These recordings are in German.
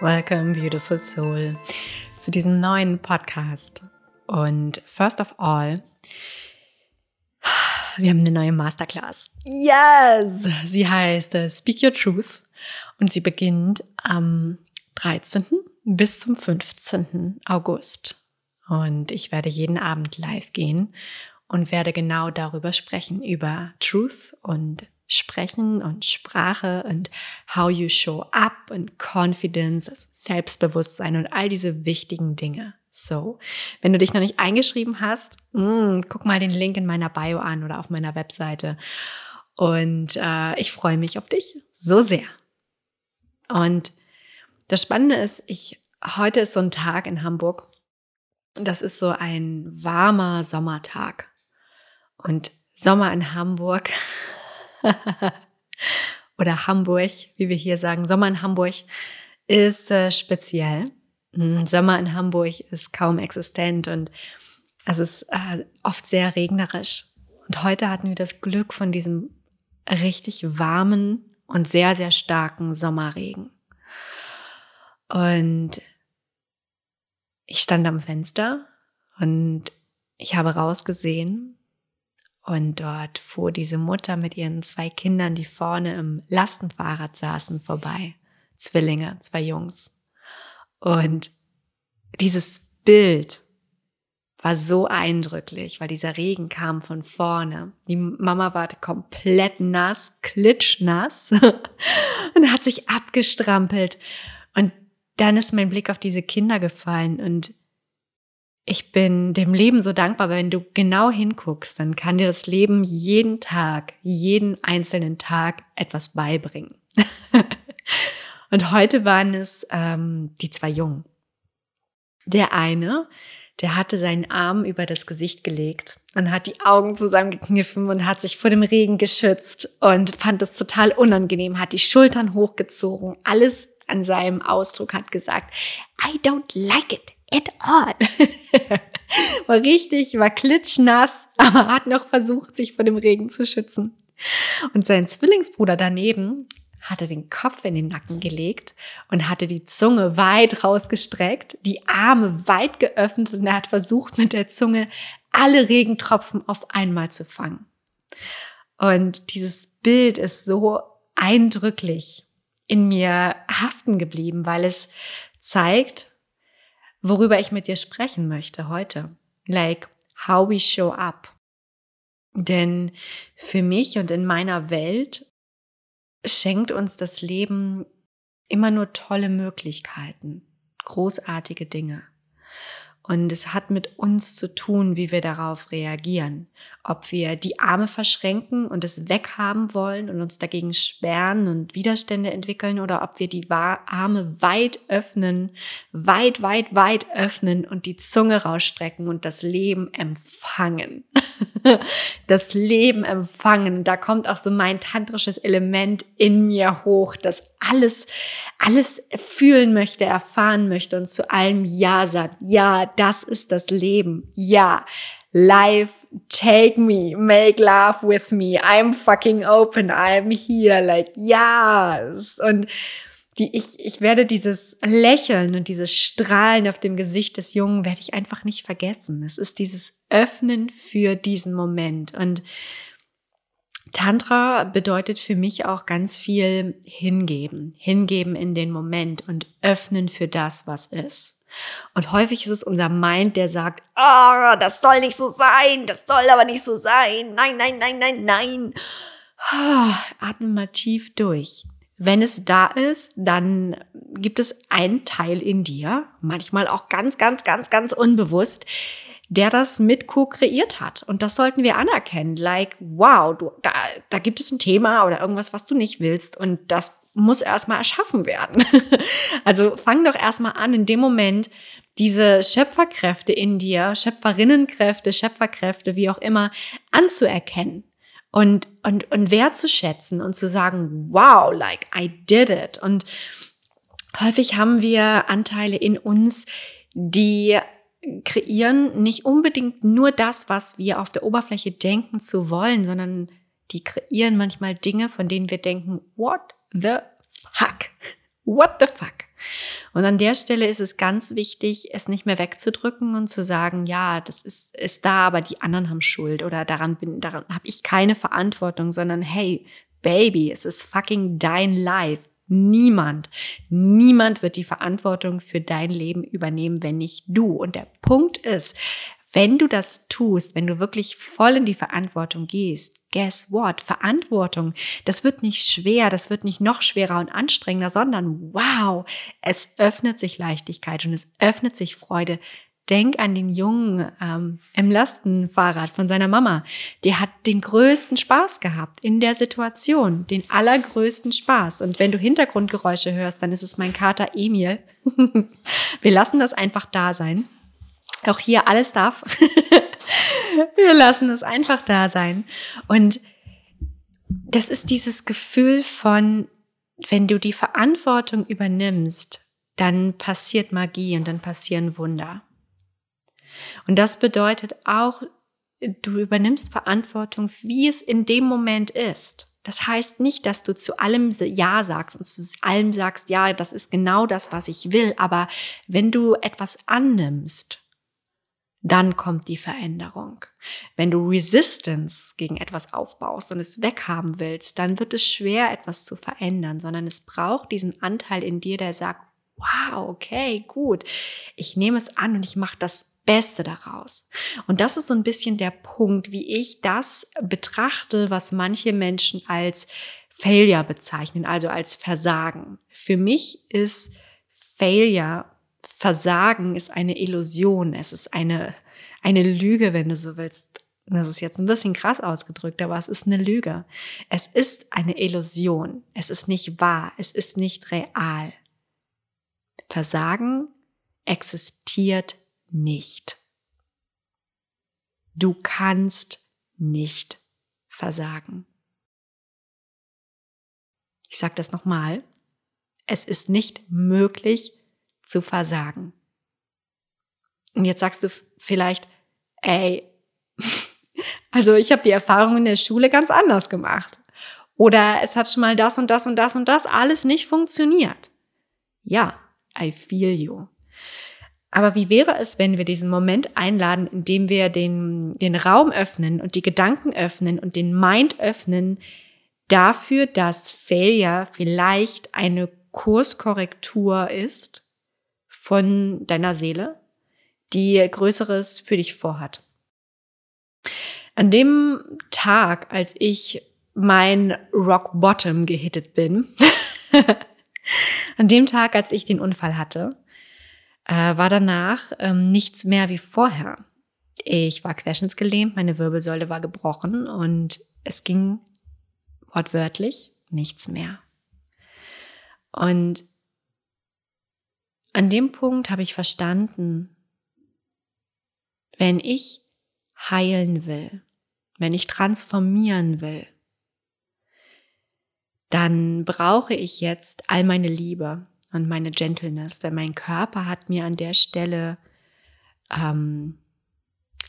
Welcome, beautiful soul, zu diesem neuen Podcast. Und first of all, wir haben eine neue Masterclass. Yes! Sie heißt uh, Speak Your Truth und sie beginnt am 13. bis zum 15. August. Und ich werde jeden Abend live gehen und werde genau darüber sprechen, über Truth und Sprechen und Sprache und how you show up und Confidence, also Selbstbewusstsein und all diese wichtigen Dinge. So, wenn du dich noch nicht eingeschrieben hast, mh, mm, guck mal den Link in meiner Bio an oder auf meiner Webseite. Und äh, ich freue mich auf dich so sehr. Und das Spannende ist, ich heute ist so ein Tag in Hamburg. Das ist so ein warmer Sommertag. Und Sommer in Hamburg oder Hamburg, wie wir hier sagen, Sommer in Hamburg ist äh, speziell. Mhm, Sommer in Hamburg ist kaum existent und es ist äh, oft sehr regnerisch. Und heute hatten wir das Glück von diesem richtig warmen und sehr, sehr starken Sommerregen. Und ich stand am Fenster und ich habe rausgesehen und dort fuhr diese Mutter mit ihren zwei Kindern, die vorne im Lastenfahrrad saßen, vorbei. Zwillinge, zwei Jungs. Und dieses Bild war so eindrücklich, weil dieser Regen kam von vorne. Die Mama war komplett nass, klitschnass und hat sich abgestrampelt. Und dann ist mein Blick auf diese Kinder gefallen und ich bin dem Leben so dankbar, wenn du genau hinguckst, dann kann dir das Leben jeden Tag, jeden einzelnen Tag etwas beibringen. und heute waren es ähm, die zwei Jungen. Der eine, der hatte seinen Arm über das Gesicht gelegt und hat die Augen zusammengekniffen und hat sich vor dem Regen geschützt und fand es total unangenehm, hat die Schultern hochgezogen, alles an seinem Ausdruck hat gesagt, I don't like it at all. war richtig, war klitschnass, aber hat noch versucht, sich vor dem Regen zu schützen. Und sein Zwillingsbruder daneben hatte den Kopf in den Nacken gelegt und hatte die Zunge weit rausgestreckt, die Arme weit geöffnet und er hat versucht, mit der Zunge alle Regentropfen auf einmal zu fangen. Und dieses Bild ist so eindrücklich in mir haften geblieben, weil es zeigt, worüber ich mit dir sprechen möchte heute. Like how we show up. Denn für mich und in meiner Welt schenkt uns das Leben immer nur tolle Möglichkeiten, großartige Dinge. Und es hat mit uns zu tun, wie wir darauf reagieren. Ob wir die Arme verschränken und es weghaben wollen und uns dagegen sperren und Widerstände entwickeln oder ob wir die Arme weit öffnen, weit, weit, weit öffnen und die Zunge rausstrecken und das Leben empfangen. das Leben empfangen. Da kommt auch so mein tantrisches Element in mir hoch, das alles, alles fühlen möchte, erfahren möchte und zu allem Ja sagt. Ja, das ist das Leben. Ja. Life, take me, make love with me. I'm fucking open. I'm here. Like, yes. Und die, ich, ich werde dieses Lächeln und dieses Strahlen auf dem Gesicht des Jungen werde ich einfach nicht vergessen. Es ist dieses Öffnen für diesen Moment. Und Tantra bedeutet für mich auch ganz viel hingeben, hingeben in den Moment und öffnen für das, was ist. Und häufig ist es unser Mind, der sagt, ah, oh, das soll nicht so sein, das soll aber nicht so sein, nein, nein, nein, nein, nein. Atme mal tief durch. Wenn es da ist, dann gibt es einen Teil in dir, manchmal auch ganz, ganz, ganz, ganz unbewusst, der das mit co-kreiert hat. Und das sollten wir anerkennen. Like, wow, du, da, da gibt es ein Thema oder irgendwas, was du nicht willst. Und das muss erstmal erschaffen werden. also fang doch erstmal an, in dem Moment diese Schöpferkräfte in dir, Schöpferinnenkräfte, Schöpferkräfte, wie auch immer, anzuerkennen und, und, und wertzuschätzen und zu sagen, wow, like I did it. Und häufig haben wir Anteile in uns, die kreieren nicht unbedingt nur das, was wir auf der Oberfläche denken zu wollen, sondern die kreieren manchmal Dinge, von denen wir denken, what the fuck? What the fuck? Und an der Stelle ist es ganz wichtig, es nicht mehr wegzudrücken und zu sagen, ja, das ist, ist da, aber die anderen haben Schuld oder daran bin, daran habe ich keine Verantwortung, sondern hey, Baby, es ist fucking dein Life. Niemand, niemand wird die Verantwortung für dein Leben übernehmen, wenn nicht du. Und der Punkt ist, wenn du das tust, wenn du wirklich voll in die Verantwortung gehst, guess what? Verantwortung, das wird nicht schwer, das wird nicht noch schwerer und anstrengender, sondern wow, es öffnet sich Leichtigkeit und es öffnet sich Freude. Denk an den Jungen ähm, im Lastenfahrrad von seiner Mama. Der hat den größten Spaß gehabt in der Situation, den allergrößten Spaß. Und wenn du Hintergrundgeräusche hörst, dann ist es mein Kater Emil. Wir lassen das einfach da sein. Auch hier alles darf. Wir lassen es einfach da sein. Und das ist dieses Gefühl von, wenn du die Verantwortung übernimmst, dann passiert Magie und dann passieren Wunder. Und das bedeutet auch, du übernimmst Verantwortung, wie es in dem Moment ist. Das heißt nicht, dass du zu allem Ja sagst und zu allem sagst, ja, das ist genau das, was ich will. Aber wenn du etwas annimmst dann kommt die Veränderung. Wenn du Resistance gegen etwas aufbaust und es weghaben willst, dann wird es schwer, etwas zu verändern, sondern es braucht diesen Anteil in dir, der sagt, wow, okay, gut, ich nehme es an und ich mache das Beste daraus. Und das ist so ein bisschen der Punkt, wie ich das betrachte, was manche Menschen als Failure bezeichnen, also als Versagen. Für mich ist Failure Versagen ist eine Illusion, es ist eine, eine Lüge, wenn du so willst. Das ist jetzt ein bisschen krass ausgedrückt, aber es ist eine Lüge. Es ist eine Illusion. Es ist nicht wahr. Es ist nicht real. Versagen existiert nicht. Du kannst nicht versagen. Ich sage das nochmal. Es ist nicht möglich, zu versagen. Und jetzt sagst du vielleicht, ey, also ich habe die Erfahrung in der Schule ganz anders gemacht. Oder es hat schon mal das und das und das und das alles nicht funktioniert. Ja, I feel you. Aber wie wäre es, wenn wir diesen Moment einladen, indem wir den, den Raum öffnen und die Gedanken öffnen und den Mind öffnen dafür, dass Failure vielleicht eine Kurskorrektur ist von deiner Seele, die Größeres für dich vorhat. An dem Tag, als ich mein Rock Bottom gehittet bin, an dem Tag, als ich den Unfall hatte, äh, war danach ähm, nichts mehr wie vorher. Ich war querschnittsgelähmt, meine Wirbelsäule war gebrochen und es ging wortwörtlich nichts mehr. Und an dem Punkt habe ich verstanden, wenn ich heilen will, wenn ich transformieren will, dann brauche ich jetzt all meine Liebe und meine Gentleness, denn mein Körper hat mir an der Stelle ähm,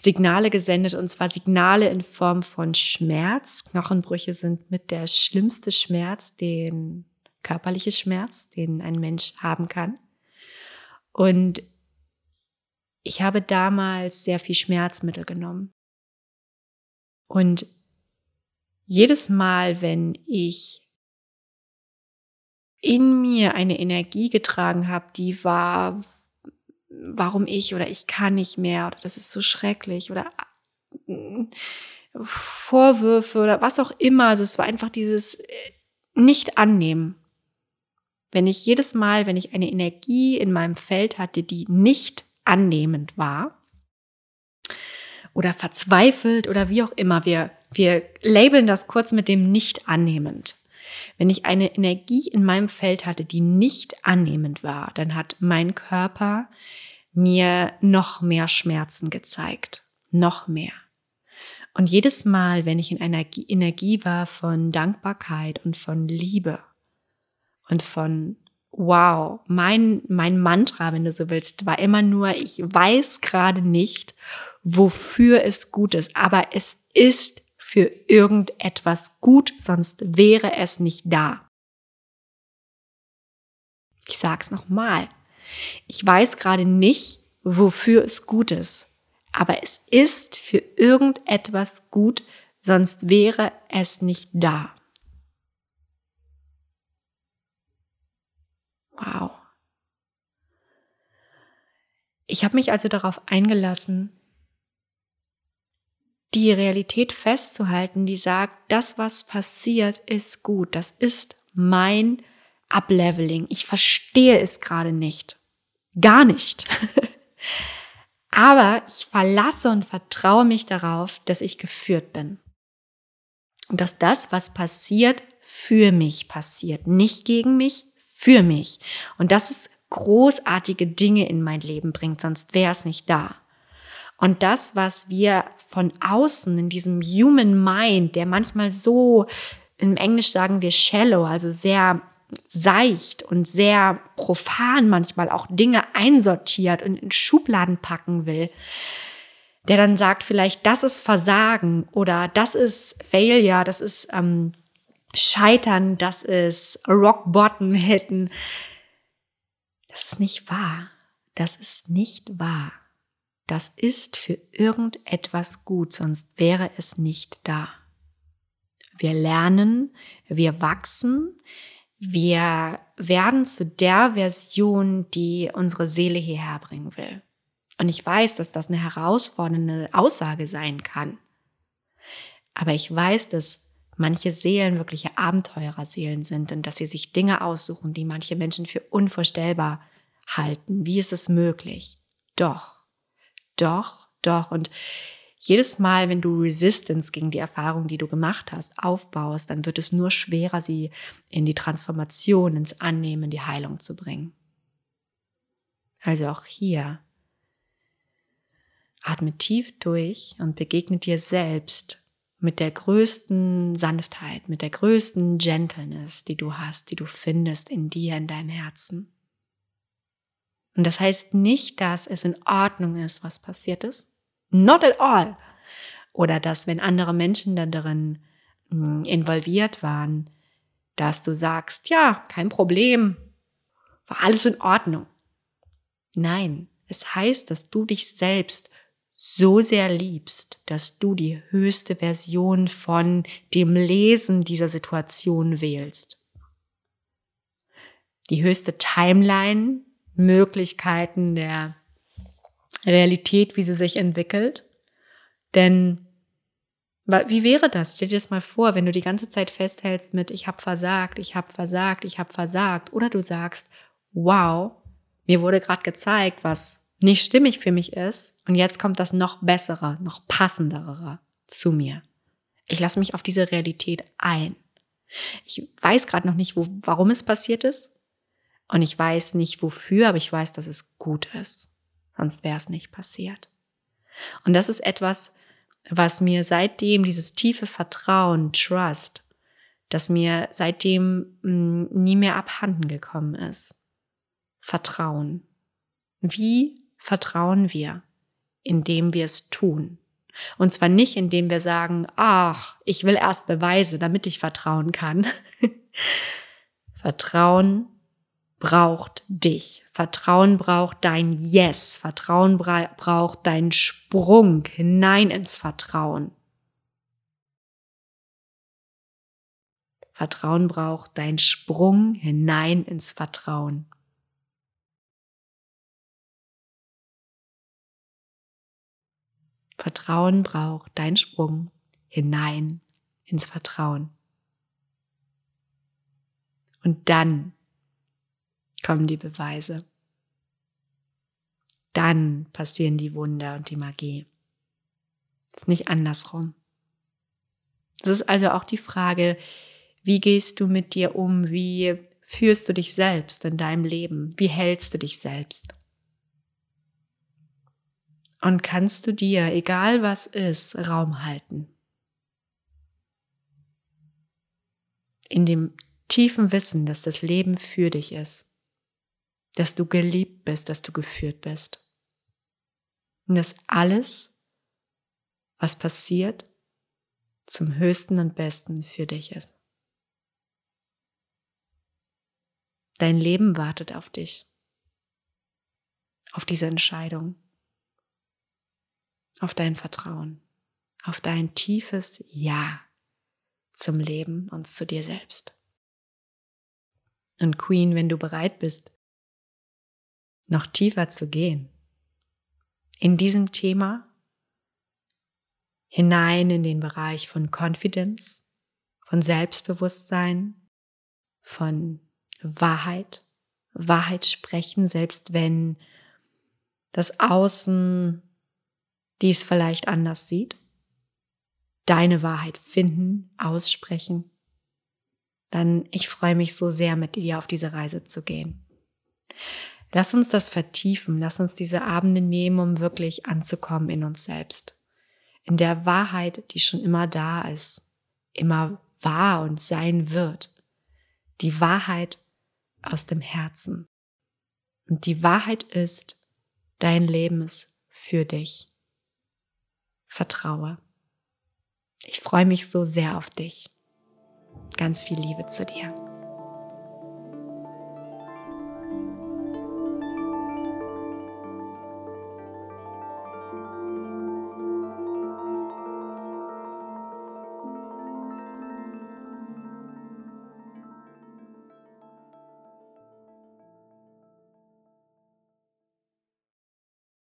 Signale gesendet, und zwar Signale in Form von Schmerz. Knochenbrüche sind mit der schlimmste Schmerz, den körperliche Schmerz, den ein Mensch haben kann. Und ich habe damals sehr viel Schmerzmittel genommen. Und jedes Mal, wenn ich in mir eine Energie getragen habe, die war, warum ich oder ich kann nicht mehr oder das ist so schrecklich oder Vorwürfe oder was auch immer. Also es war einfach dieses äh, Nicht-Annehmen. Wenn ich jedes Mal, wenn ich eine Energie in meinem Feld hatte, die nicht annehmend war oder verzweifelt oder wie auch immer, wir, wir labeln das kurz mit dem nicht annehmend. Wenn ich eine Energie in meinem Feld hatte, die nicht annehmend war, dann hat mein Körper mir noch mehr Schmerzen gezeigt. Noch mehr. Und jedes Mal, wenn ich in einer Energie war von Dankbarkeit und von Liebe und von wow, mein, mein Mantra, wenn du so willst, war immer nur, ich weiß gerade nicht, wofür es gut ist, aber es ist für irgendetwas gut, sonst wäre es nicht da. Ich sag's nochmal. Ich weiß gerade nicht, wofür es gut ist, aber es ist für irgendetwas gut, sonst wäre es nicht da. Wow. Ich habe mich also darauf eingelassen, die Realität festzuhalten, die sagt, das, was passiert, ist gut. Das ist mein Upleveling. Ich verstehe es gerade nicht. Gar nicht. Aber ich verlasse und vertraue mich darauf, dass ich geführt bin. Und dass das, was passiert, für mich passiert. Nicht gegen mich, für mich. Und dass es großartige Dinge in mein Leben bringt, sonst wäre es nicht da. Und das, was wir von außen in diesem Human Mind, der manchmal so, im Englisch sagen wir shallow, also sehr seicht und sehr profan manchmal auch Dinge einsortiert und in Schubladen packen will, der dann sagt vielleicht, das ist Versagen oder das ist Failure, das ist ähm, Scheitern, das ist Rock Bottom hitten. Das ist nicht wahr. Das ist nicht wahr das ist für irgendetwas gut, sonst wäre es nicht da. Wir lernen, wir wachsen, wir werden zu der Version, die unsere Seele hierher bringen will. Und ich weiß, dass das eine herausfordernde Aussage sein kann. Aber ich weiß, dass manche Seelen wirkliche Abenteurerseelen sind und dass sie sich Dinge aussuchen, die manche Menschen für unvorstellbar halten. Wie ist es möglich? Doch doch, doch. Und jedes Mal, wenn du Resistance gegen die Erfahrung, die du gemacht hast, aufbaust, dann wird es nur schwerer, sie in die Transformation, ins Annehmen, die Heilung zu bringen. Also auch hier. Atme tief durch und begegne dir selbst mit der größten Sanftheit, mit der größten Gentleness, die du hast, die du findest in dir, in deinem Herzen. Und das heißt nicht, dass es in Ordnung ist, was passiert ist. Not at all. Oder dass, wenn andere Menschen da darin hm, involviert waren, dass du sagst, ja, kein Problem, war alles in Ordnung. Nein, es heißt, dass du dich selbst so sehr liebst, dass du die höchste Version von dem Lesen dieser Situation wählst. Die höchste Timeline Möglichkeiten der Realität, wie sie sich entwickelt. Denn wie wäre das? Stell dir das mal vor, wenn du die ganze Zeit festhältst mit ich habe versagt, ich habe versagt, ich habe versagt oder du sagst, wow, mir wurde gerade gezeigt, was nicht stimmig für mich ist und jetzt kommt das noch bessere, noch passendere zu mir. Ich lasse mich auf diese Realität ein. Ich weiß gerade noch nicht, wo, warum es passiert ist. Und ich weiß nicht wofür, aber ich weiß, dass es gut ist. Sonst wäre es nicht passiert. Und das ist etwas, was mir seitdem dieses tiefe Vertrauen, Trust, das mir seitdem mm, nie mehr abhanden gekommen ist. Vertrauen. Wie vertrauen wir? Indem wir es tun. Und zwar nicht, indem wir sagen, ach, ich will erst Beweise, damit ich vertrauen kann. Vertrauen braucht dich. Vertrauen braucht dein Yes. Vertrauen braucht deinen Sprung hinein ins Vertrauen. Vertrauen braucht deinen Sprung hinein ins Vertrauen. Vertrauen braucht deinen Sprung hinein ins Vertrauen. Und dann kommen die Beweise. Dann passieren die Wunder und die Magie. Nicht andersrum. Das ist also auch die Frage, wie gehst du mit dir um? Wie führst du dich selbst in deinem Leben? Wie hältst du dich selbst? Und kannst du dir, egal was ist, Raum halten? In dem tiefen Wissen, dass das Leben für dich ist dass du geliebt bist, dass du geführt bist. Und dass alles, was passiert, zum höchsten und besten für dich ist. Dein Leben wartet auf dich. auf diese Entscheidung, auf dein Vertrauen, auf dein tiefes Ja zum Leben und zu dir selbst. Und Queen, wenn du bereit bist, noch tiefer zu gehen, in diesem Thema hinein in den Bereich von Confidence, von Selbstbewusstsein, von Wahrheit, Wahrheit sprechen, selbst wenn das Außen dies vielleicht anders sieht. Deine Wahrheit finden, aussprechen. Dann ich freue mich so sehr, mit dir auf diese Reise zu gehen. Lass uns das vertiefen, lass uns diese Abende nehmen, um wirklich anzukommen in uns selbst. In der Wahrheit, die schon immer da ist, immer wahr und sein wird. Die Wahrheit aus dem Herzen. Und die Wahrheit ist, dein Leben ist für dich. Vertraue. Ich freue mich so sehr auf dich. Ganz viel Liebe zu dir.